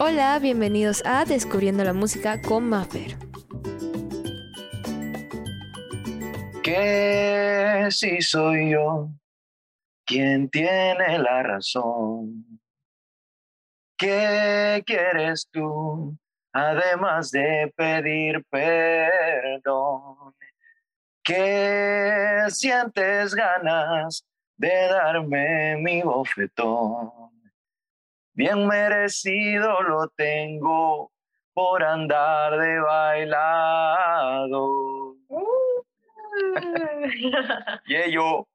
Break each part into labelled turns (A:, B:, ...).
A: Hola, bienvenidos a Descubriendo la Música con Maffer.
B: Que si soy yo quien tiene la razón. ¿Qué quieres tú, además de pedir perdón? ¿Qué sientes ganas de darme mi bofetón? Bien merecido lo tengo por andar de bailado. y yo.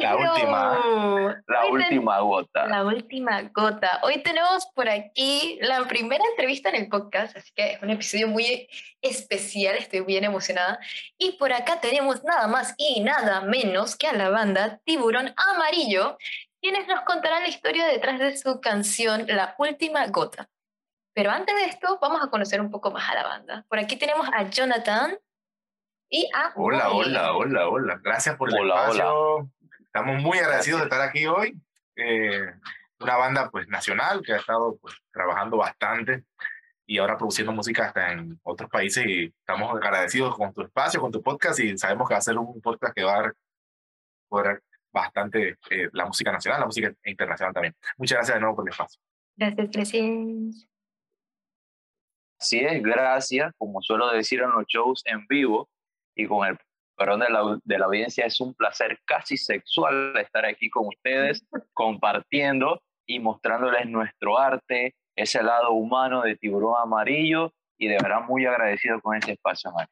C: La
B: última, la última gota.
C: La última gota. Hoy tenemos por aquí la primera entrevista en el podcast, así que es un episodio muy especial, estoy bien emocionada. Y por acá tenemos nada más y nada menos que a la banda Tiburón Amarillo, quienes nos contarán la historia detrás de su canción La Última Gota. Pero antes de esto, vamos a conocer un poco más a la banda. Por aquí tenemos a Jonathan y a...
D: Hola, hola, hola, hola. Gracias por el
B: Hola,
D: espacio. Estamos muy agradecidos de estar aquí hoy. Eh, una banda pues nacional que ha estado pues trabajando bastante y ahora produciendo música hasta en otros países y estamos agradecidos con tu espacio, con tu podcast y sabemos que va a ser un podcast que va a poder bastante eh, la música nacional, la música internacional también. Muchas gracias de nuevo por el espacio.
C: Gracias, gracias.
B: Así es, gracias. Como suelo decir en los shows en vivo y con el perdón de la, de la audiencia, es un placer casi sexual estar aquí con ustedes, compartiendo y mostrándoles nuestro arte, ese lado humano de tiburón amarillo y de verdad muy agradecido con este espacio, Mari.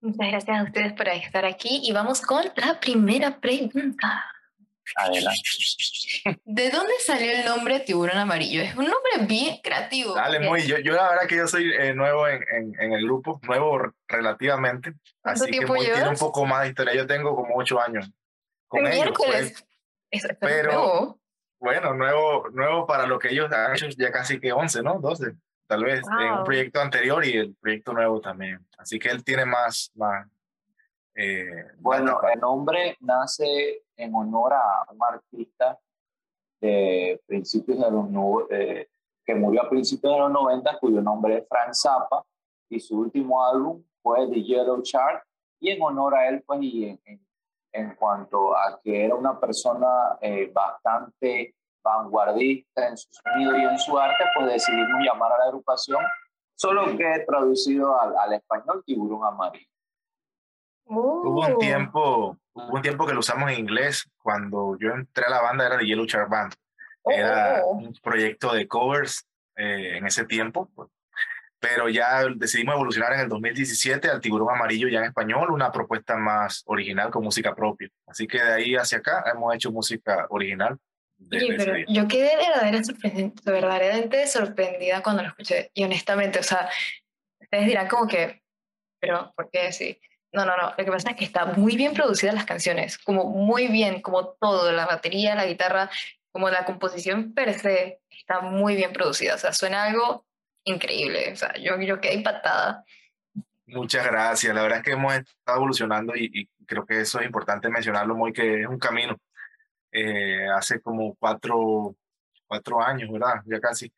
C: Muchas gracias a ustedes por estar aquí y vamos con la primera pregunta.
B: Adelante.
C: ¿De dónde salió el nombre Tiburón Amarillo? Es un nombre bien creativo.
D: Dale, muy. Yo, yo la verdad que yo soy eh, nuevo en, en, en, el grupo, nuevo relativamente.
C: ¿Cuánto
D: Así que muy, tiene un poco más de historia. Yo tengo como ocho años. Con ellos,
C: Miércoles.
D: pues. Pero-
C: nuevo.
D: Bueno, nuevo, nuevo para lo que ellos han hecho ya casi que 11, ¿no? 12, tal vez, en
C: Wow.
D: un proyecto anterior y el proyecto nuevo también. Así que él tiene más, más. eh,
B: Bueno,
D: más-
B: el nombre nace en honor a un artista de principios de los eh, que murió a principios de los 90, cuyo nombre es Frank Zappa, y su último álbum fue The Yellow Shark, y en honor a él, pues, y en, en, en cuanto a que era una persona eh, bastante vanguardista en su sonido y en su arte, pues decidimos llamar a la agrupación, solo que traducido al, al español, Tiburón Amarillo.
D: Hubo un
C: Uh.
D: tiempo, hubo un tiempo que lo usamos en inglés. Cuando yo entré a la banda era de Yellow Shark Band. Era
C: Oh.
D: un proyecto de covers eh, en ese tiempo. pues. Pero ya decidimos evolucionar en el 2017 al Tiburón Amarillo ya en español, una propuesta más original con música propia. Así que de ahí hacia acá hemos hecho música original.
C: Oye, pero yo quedé verdadera verdaderamente sorprendida cuando lo escuché. Y honestamente, o sea, ustedes dirán como que, pero ¿por qué sí? No, no, no. Lo que pasa es que está muy bien producidas las canciones, como muy bien, como todo, la batería, la guitarra, como la composición per se, está muy bien producida. O sea, suena algo increíble. O sea, yo, yo quedé impactada.
D: Muchas gracias. La verdad es que hemos estado evolucionando y, y creo que eso es importante mencionarlo muy, que es un camino. Eh, hace como cuatro, cuatro años, ¿verdad? Ya casi.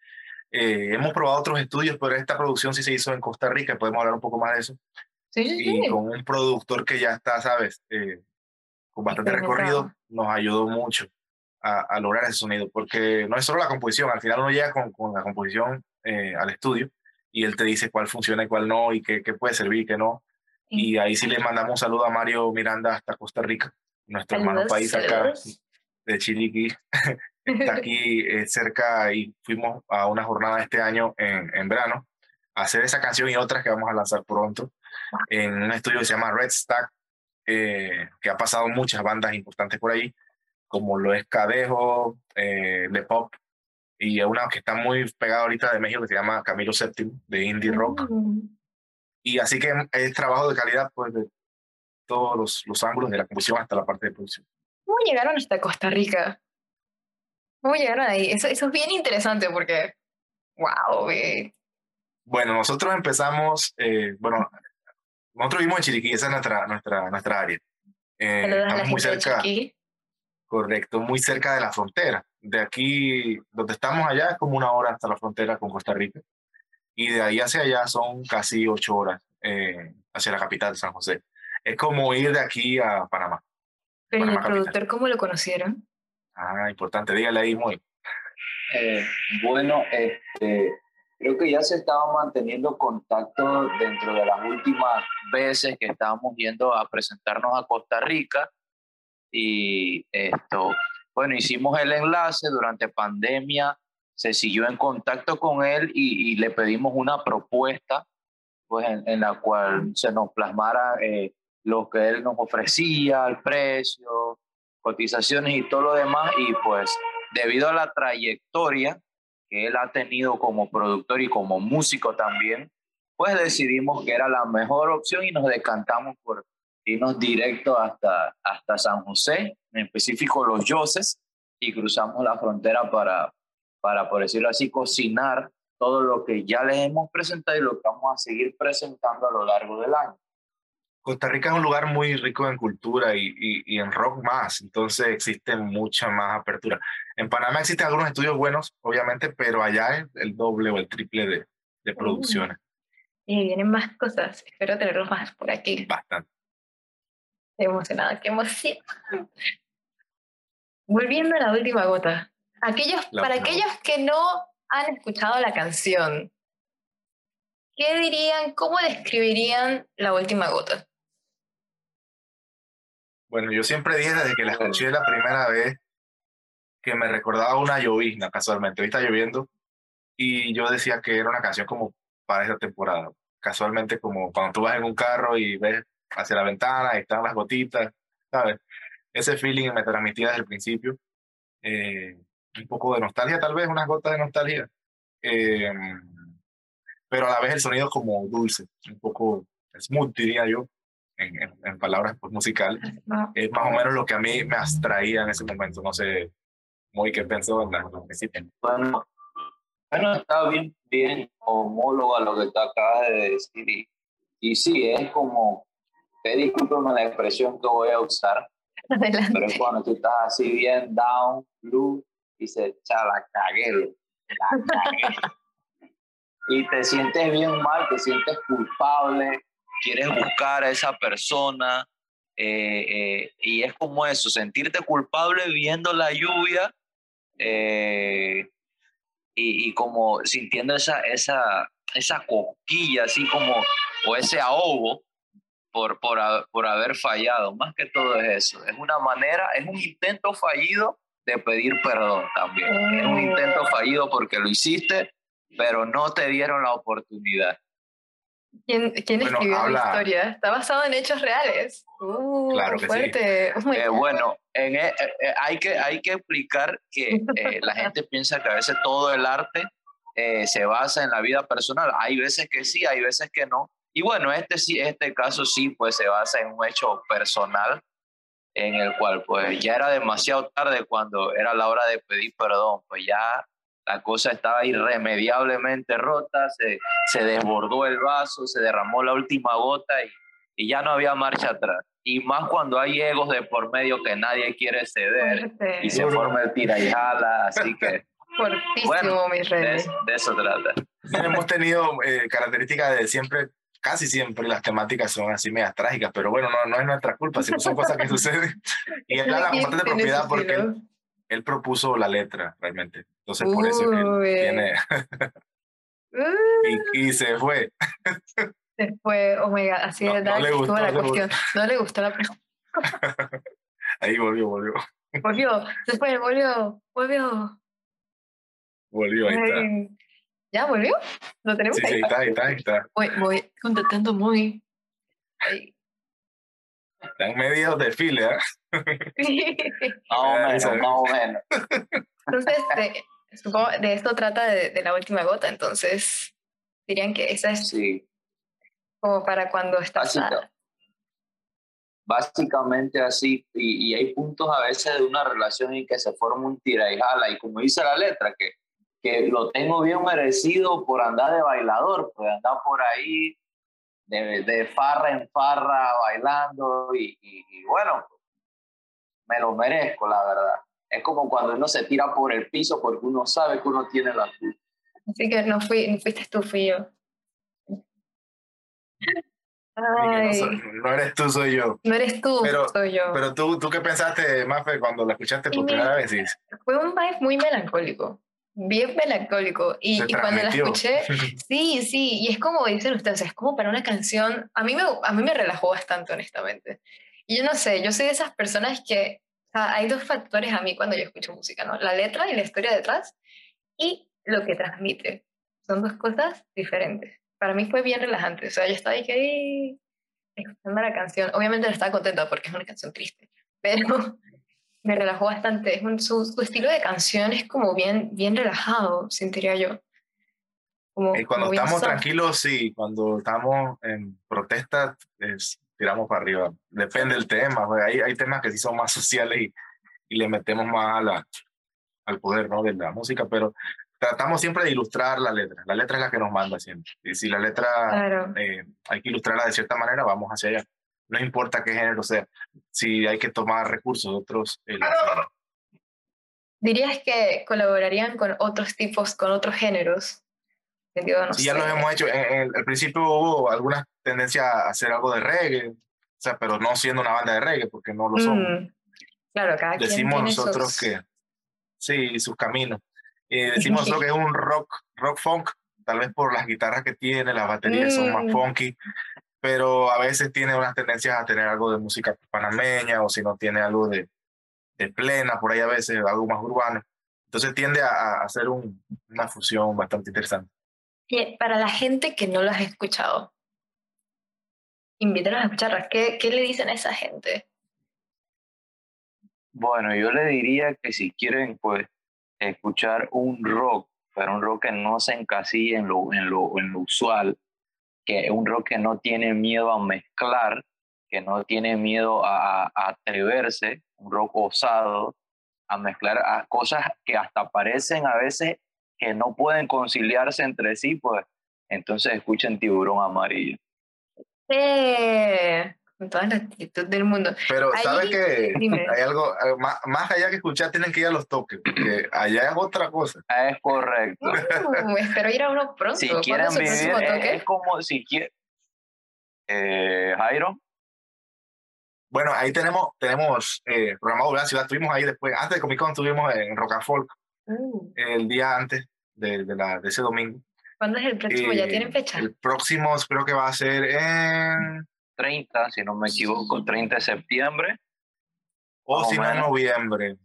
D: Eh, hemos probado otros estudios, pero esta producción sí se hizo en Costa Rica, podemos hablar un poco más de eso.
C: Sí,
D: Y
C: sí.
D: con un productor que ya está, ¿sabes? Eh, con bastante recorrido, nos ayudó mucho a, a lograr ese sonido, porque no es solo la composición, al final uno llega con, con la composición eh, al estudio y él te dice cuál funciona y cuál no, y qué, qué puede servir y qué no. Y ahí sí le mandamos un saludo a Mario Miranda hasta Costa Rica, nuestro hermano país acá
C: saludos.
D: De Chiriquí. Está aquí eh, cerca y fuimos a una jornada este año en, en verano a hacer esa canción y otras que vamos a lanzar pronto en un estudio que se llama Red Stack, eh, que ha pasado muchas bandas importantes por ahí, como lo es Cadejo, eh, Le Pop, y una que está muy pegada ahorita de México que se llama Camilo VII, de indie rock.
C: Mm.
D: Y así que es trabajo de calidad pues, de todos los, los ángulos de la composición hasta la parte de producción.
C: ¿Cómo llegaron hasta Costa Rica? ¿Cómo llegaron ahí? Eso, eso es bien interesante porque, wow, eh,
D: Bueno, nosotros empezamos, eh, bueno, nosotros vivimos en Chiriquí, esa es nuestra, nuestra, nuestra área. Eh, estamos muy
C: de
D: cerca, correcto, muy cerca de la frontera. de aquí, donde estamos allá, es como una hora hasta la frontera con Costa Rica. Y de ahí hacia allá son casi ocho horas eh, hacia la capital, San José. Es como ir de aquí a Panamá.
C: Pero el productor cómo lo conocieron?
D: Ah, importante, dígale ahí, muy.
B: Eh, bueno, este, creo que ya se estaba manteniendo contacto dentro de las últimas veces que estábamos yendo a presentarnos a Costa Rica y esto, bueno, hicimos el enlace durante pandemia, se siguió en contacto con él y, le pedimos una propuesta pues en, la cual se nos plasmara eh, lo que él nos ofrecía, el precio, cotizaciones y todo lo demás y pues debido a la trayectoria que él ha tenido como productor y como músico también, pues decidimos que era la mejor opción y nos decantamos por irnos directo hasta, hasta San José, en específico Los Yoses, y cruzamos la frontera para, para, por decirlo así, cocinar todo lo que ya les hemos presentado y lo que vamos a seguir presentando a lo largo del año.
D: Costa Rica es un lugar muy rico en cultura y, y, en rock más, entonces existe mucha más apertura. En Panamá existen algunos estudios buenos, obviamente, pero allá es el doble o el triple de, de producciones.
C: Y vienen más cosas, espero tenerlos más por aquí.
D: Bastante.
C: Estoy emocionada, qué emoción. Volviendo a la última gota. Aquellos, para aquellos que no han escuchado la canción, ¿qué dirían, cómo describirían la última gota?
D: Bueno, yo siempre dije desde que la escuché la primera vez que me recordaba una llovizna casualmente. Hoy está lloviendo y yo decía que era una canción como para esa temporada. Casualmente como cuando tú vas en un carro y ves hacia la ventana y están las gotitas, ¿sabes? Ese feeling me transmitía desde el principio. Eh, un poco de nostalgia, tal vez, unas gotas de nostalgia. Eh, pero a la vez el sonido como dulce, un poco smooth, diría yo en, palabras pues, musicales, es más o menos lo que a mí me abstraía en ese momento. No sé, muy qué pensó en la
B: Bueno, bueno, está bien, bien homólogo a lo que tú acabas de decir. Y, y sí, es como, te discúlpeme la expresión que voy a usar, pero es cuando tú estás así bien down, blue, y se echa la cagué, la cagué. y te sientes bien mal, te sientes culpable, quieres buscar a esa persona eh, eh, y es como eso, sentirte culpable viendo la lluvia eh, y, como sintiendo esa, esa, esa cosquilla, así como, o ese ahogo por, por, por haber fallado. Más que todo es eso, es una manera, es un intento fallido de pedir perdón también. Es un intento fallido porque lo hiciste, pero no te dieron la oportunidad.
C: ¿Quién, quién escribió la historia? Está basado en hechos reales. Uh,
D: claro que
C: fuerte.
D: Sí.
B: Eh, bueno, en, eh, eh, hay, que, hay que explicar que la gente piensa que a veces todo el arte se basa en la vida personal. Hay veces que sí, hay veces que no. Y bueno, este, sí, este caso sí, pues se basa en un hecho personal en el cual pues ya era demasiado tarde cuando era la hora de pedir perdón, pues ya la cosa estaba irremediablemente rota, se, se desbordó el vaso, se derramó la última gota y, y, ya no había marcha atrás. Y más cuando hay egos de por medio que nadie quiere ceder y se forma el tira y jala, así que...
C: Fortísimo, mis
B: de, de, eso trata.
D: Hemos tenido eh, características de siempre casi siempre las temáticas son así medias trágicas, pero bueno, no, no es nuestra culpa, sino son cosas que suceden. Y él la de propiedad porque él, propuso la letra, realmente. Entonces, por eso que tiene... y, y, se fue.
C: Se fue, oh my God, así de no, no le gustó, la cuestión. No le gustó la pregunta.
D: Ahí volvió, volvió.
C: Volvió, después volvió, volvió.
D: Volvió, ahí está.
C: ¿Ya volvió? ¿Lo tenemos
D: sí, ahí? Sí, está, ahí está, ahí está.
C: Voy, voy contactando muy.
D: Ahí. Están medio de fila.
B: más o menos, más o menos.
C: Entonces, de, supongo, de esto trata de, de, la última gota, entonces dirían que esa es
B: sí.
C: como para cuando estás...
B: Básica, básicamente así, y, y, hay puntos a veces de una relación en que se forma un tira y jala, y como dice la letra, que que lo tengo bien merecido por andar de bailador, por andar por ahí de, de farra en farra bailando y, y, bueno, me lo merezco, la verdad. es como cuando uno se tira por el piso porque uno sabe que uno tiene la culpa.
C: Así que no, fui, no fuiste tú, fui yo.
D: Ay. No, eres tú, soy yo.
C: No eres tú,
D: pero,
C: soy yo.
D: Pero tú, ¿tú qué pensaste, Mafe, cuando la escuchaste por primera vez?
C: Fue un vibe muy melancólico, bien melancólico. Y, y cuando la escuché, sí, sí, y es como dicen ustedes, es como para una canción, a mí me, a mí me relajó bastante, honestamente. Y yo no sé, yo soy de esas personas que, o sea, hay dos factores a mí cuando yo escucho música, ¿no? La letra y la historia detrás y lo que transmite. Son dos cosas diferentes para mí fue bien relajante. O sea, yo estaba ahí que escuchando la canción. Obviamente no estaba contenta porque es una canción triste, pero me relajó bastante. Es un, su, estilo de canción es como bien, bien relajado, sentiría yo.
D: Como, y cuando estamos tranquilos, sí. Cuando estamos en protesta, tiramos para arriba. Depende del tema. Hay, hay temas que sí son más sociales y, y le metemos más a la, al poder ¿no? de la música, pero tratamos siempre de ilustrar la letra. La letra es la que nos manda siempre. Y si la letra eh, hay que ilustrarla de cierta manera, vamos hacia allá. No importa qué género sea. Si hay que tomar recursos de otros. Eh,
C: ¿Dirías que colaborarían con otros tipos, con otros géneros?
D: sí, ya lo hemos hecho. al principio hubo alguna tendencia a hacer algo de reggae, o sea, pero no siendo una banda de reggae, porque no lo somos. Mm,
C: claro, cada
D: Decimos nosotros que sí, sus caminos. Eh, decimos lo que es un rock, rock funk, tal vez por las guitarras que tiene, las baterías son más mm. funky, pero a veces tiene unas tendencias a tener algo de música panameña o si no tiene algo de, de plena, por ahí a veces algo más urbano. Entonces tiende a, hacer un, una fusión bastante interesante.
C: Y para la gente que no las ha escuchado, invítanos a escucharlas. ¿Qué, ¿Qué le dicen a esa gente?
B: Bueno, yo le diría que si quieren, pues escuchar un rock, pero un rock que no se encasilla en lo, en lo, en lo usual, que un rock que no tiene miedo a mezclar, que no tiene miedo a, atreverse, un rock osado, a mezclar cosas que hasta parecen a veces que no pueden conciliarse entre sí, pues entonces escuchen Tiburón Amarillo.
C: Con toda la actitud del mundo.
D: Pero ¿sabes que Hay algo, eh, más, más, allá que escuchar, tienen que ir a los toques, porque allá es otra cosa.
B: Es correcto.
C: Uh, espero ir a uno pronto.
B: Si quieren vivir, es, como si quieren... Eh, Jairo.
D: Bueno, ahí tenemos, tenemos eh, programado la ciudad. Estuvimos ahí después, antes de Comic Con, estuvimos en Rocafolk uh. el día antes de, de, la, de ese domingo.
C: ¿Cuándo es el próximo? ¿Ya tienen fecha?
D: El próximo creo que va a ser en
B: 30, si no me equivoco, 30 de septiembre.
D: O si no, en noviembre.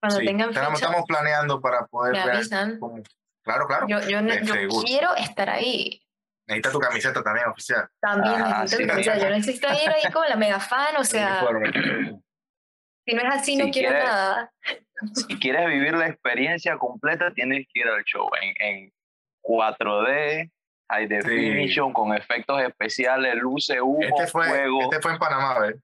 C: Cuando tengan
D: fecha, estamos, planeando para poder
C: me avisan.
D: Claro, claro.
C: Yo, yo, quiero estar ahí.
D: Necesita tu camiseta también oficial.
C: También ah, necesito tu camiseta. Yo necesito ir ahí como la mega fan, o sea. Si no es así, no quiero nada.
B: Si quieres vivir la experiencia completa, tienes que ir al show en, en 4D, High Definition, con efectos especiales, luces, humo,
D: este fue,
B: fuego.
D: Este fue en Panamá, ¿ves?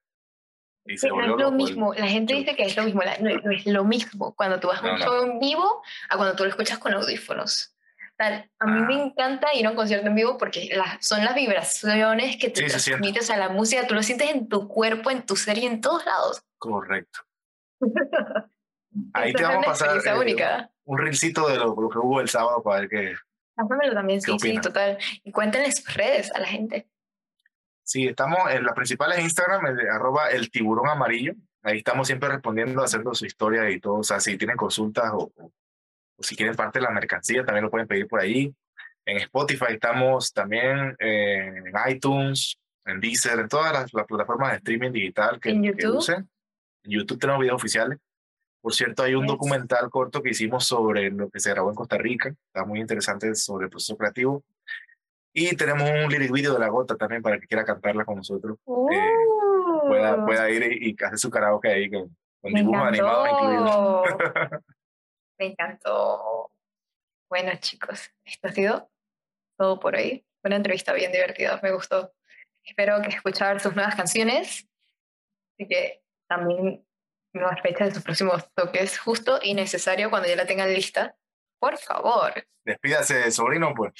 C: Y no es lo mismo, la gente dice que es lo mismo, no, es lo mismo cuando tú vas a un show en vivo a cuando tú lo escuchas con audífonos. a mí me ah. encanta ir a un concierto en vivo porque son las vibraciones que te transmites a la música, tú lo sientes en tu cuerpo, en tu ser y en todos lados.
D: Correcto. Ahí te vamos a pasar eh, un rilcito de lo, que hubo el sábado para ver qué,
C: Pásamelo también, sí, sí, total. Y cuéntenle sus redes a la gente.
D: Sí, estamos en las principales Instagram, arroba el tiburón amarillo. Ahí estamos siempre respondiendo, haciendo su historia y todo. O sea, si tienen consultas o, o, si quieren parte de la mercancía, también lo pueden pedir por ahí. En Spotify estamos también, en iTunes, en Deezer, en todas las, plataformas de streaming digital que,
C: ¿En YouTube?
D: usen. En YouTube tenemos videos oficiales. Por cierto, hay un documental corto que hicimos sobre lo que se grabó en Costa Rica. Está muy interesante sobre el proceso creativo. Y tenemos un lyric video de la gota también para que quiera cantarla con nosotros. Eh, pueda, uh. pueda, ir y, hacer su karaoke ahí con, con dibujos animados incluidos.
C: Me encantó. Bueno, chicos, esto ha sido todo por hoy. Una entrevista bien divertida, me gustó. Espero que escuchar sus nuevas canciones. Así que también nuevas fechas de sus próximos toques, justo y necesario cuando ya la tengan lista. Por favor.
D: Despídase, sobrino, pues.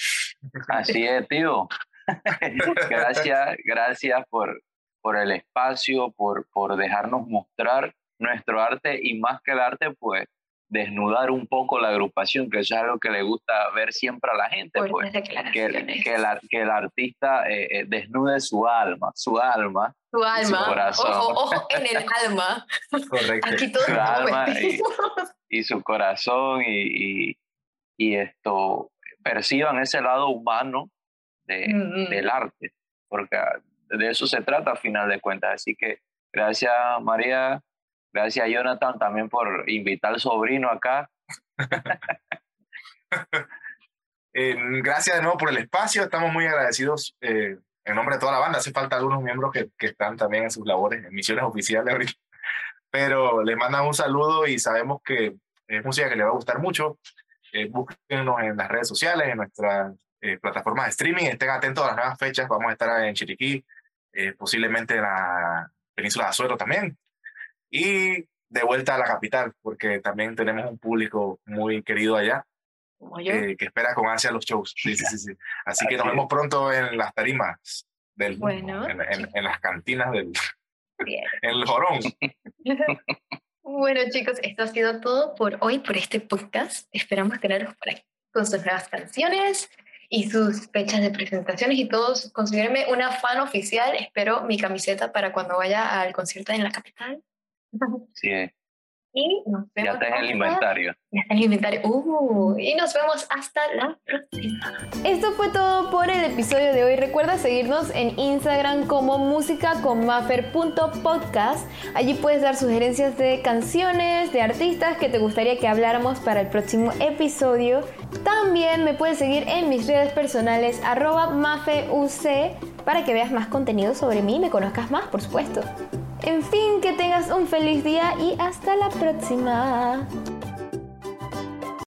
B: Así es, tío. gracias, gracias por, por el espacio, por, por dejarnos mostrar nuestro arte y más que el arte, pues desnudar un poco la agrupación, que eso es algo que le gusta ver siempre a la gente, pues, que, que, el, que el artista eh, eh, desnude su alma, su alma,
C: su alma, su corazón. Ojo, en el alma.
D: Correcto.
C: Aquí todo
B: su alma y, su corazón y, y, esto perciban ese lado humano de, mm, mm. del arte, porque de eso se trata a final de cuentas. Así que gracias María Gracias, Jonathan, también por invitar al sobrino acá.
D: Eh, gracias de nuevo por el espacio. Estamos muy agradecidos eh, en nombre de toda la banda. Hace falta algunos miembros que, que están también en sus labores, en misiones oficiales ahorita. Pero les mandan un saludo y sabemos que es música que les va a gustar mucho. Eh, búsquenos en las redes sociales, en nuestras eh, plataformas de streaming. Estén atentos a las nuevas fechas. Vamos a estar en Chiriquí, posiblemente en la península de Azuero también y de vuelta a la capital, porque también tenemos un público muy querido allá. que espera con ansia los shows. Sí, sí, sí. Así que nos vemos pronto en las tarimas del
C: bueno,
D: en, en, las cantinas del en el jorón.
C: bueno, chicos, esto ha sido todo por hoy, por este podcast. Esperamos tenerlos por aquí con sus nuevas canciones y sus fechas de presentaciones y todos. Considérenme una fan oficial. Espero mi camiseta para cuando vaya al concierto en la capital.
B: Sí.
C: Y nos vemos
B: ya está en el inventario.
C: Ya está en el inventario. Uh, y nos vemos hasta la próxima.
A: Esto fue todo por el episodio de hoy. Recuerda seguirnos en Instagram como musicaconmaffer.podcast. Allí puedes dar sugerencias de canciones, de artistas que te gustaría que habláramos para el próximo episodio. También me puedes seguir en mis redes personales arroba mafeuc para que veas más contenido sobre mí y me conozcas más, por supuesto. En fin, que tengas un feliz día y hasta la próxima.